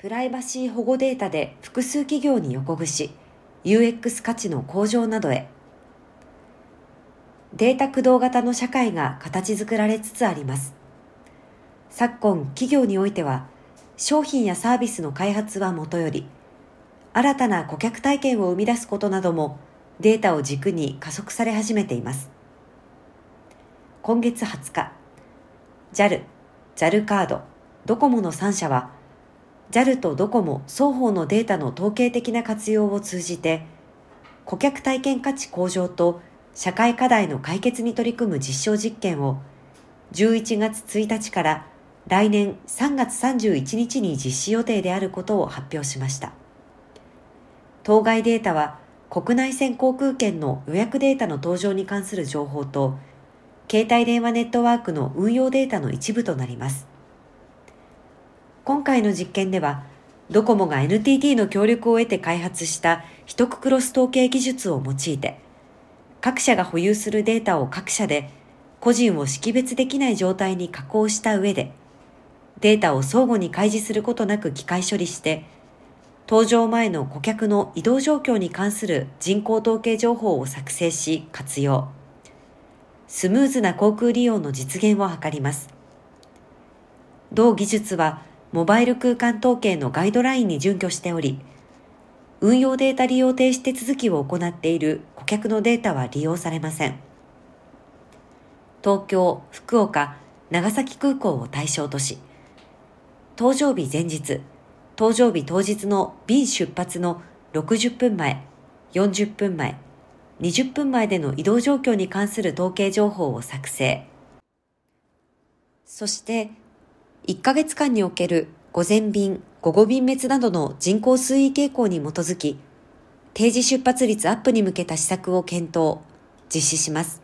プライバシー保護データで複数企業に横串、UX 価値の向上などへ。データ駆動型の社会が形作られつつあります。昨今、企業においては、商品やサービスの開発はもとより、新たな顧客体験を生み出すことなどもデータを軸に加速され始めています。今月20日、JAL、JAL カード、ドコモの3社は、JAL とドコモ双方のデータの統計的な活用を通じて、顧客体験価値向上と社会課題の解決に取り組む実証実験を11月1日から来年3月31日に実施予定であることを発表しました。当該データは国内線航空券の予約データの登場に関する情報と携帯電話ネットワークの運用データの一部となります。今回の実験では、ドコモが NTT の協力を得て開発した一区クロス統計技術を用いて、各社が保有するデータを各社で個人を識別できない状態に加工した上で、データを相互に開示することなく機械処理して、搭乗前の顧客の移動状況に関する人口統計情報を作成し活用。スムーズな航空利用の実現を図ります。同技術はモバイル空間統計のガイドラインに準拠しており、運用データ利用停止手続きを行っている顧客のデータは利用されません。東京、福岡、長崎空港を対象とし、搭乗日前日、搭乗日当日の便出発の60分前、40分前、20分前での移動状況に関する統計情報を作成。そして、1ヶ月間における午前便、午後便滅などの人口推移傾向に基づき、定時出発率アップに向けた施策を検討、実施します。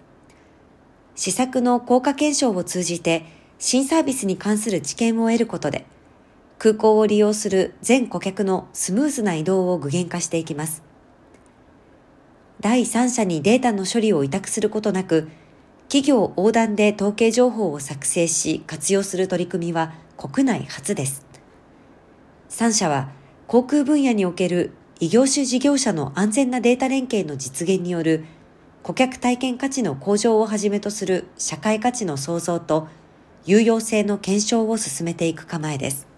施策の効果検証を通じて、新サービスに関する知見を得ることで、空港を利用する全顧客のスムーズな移動を具現化していきます。第三者にデータの処理を委託することなく、企業横断で統計情報を作成し活用する取り組みは国内初です。3社は航空分野における異業種事業者の安全なデータ連携の実現による顧客体験価値の向上をはじめとする社会価値の創造と有用性の検証を進めていく構えです。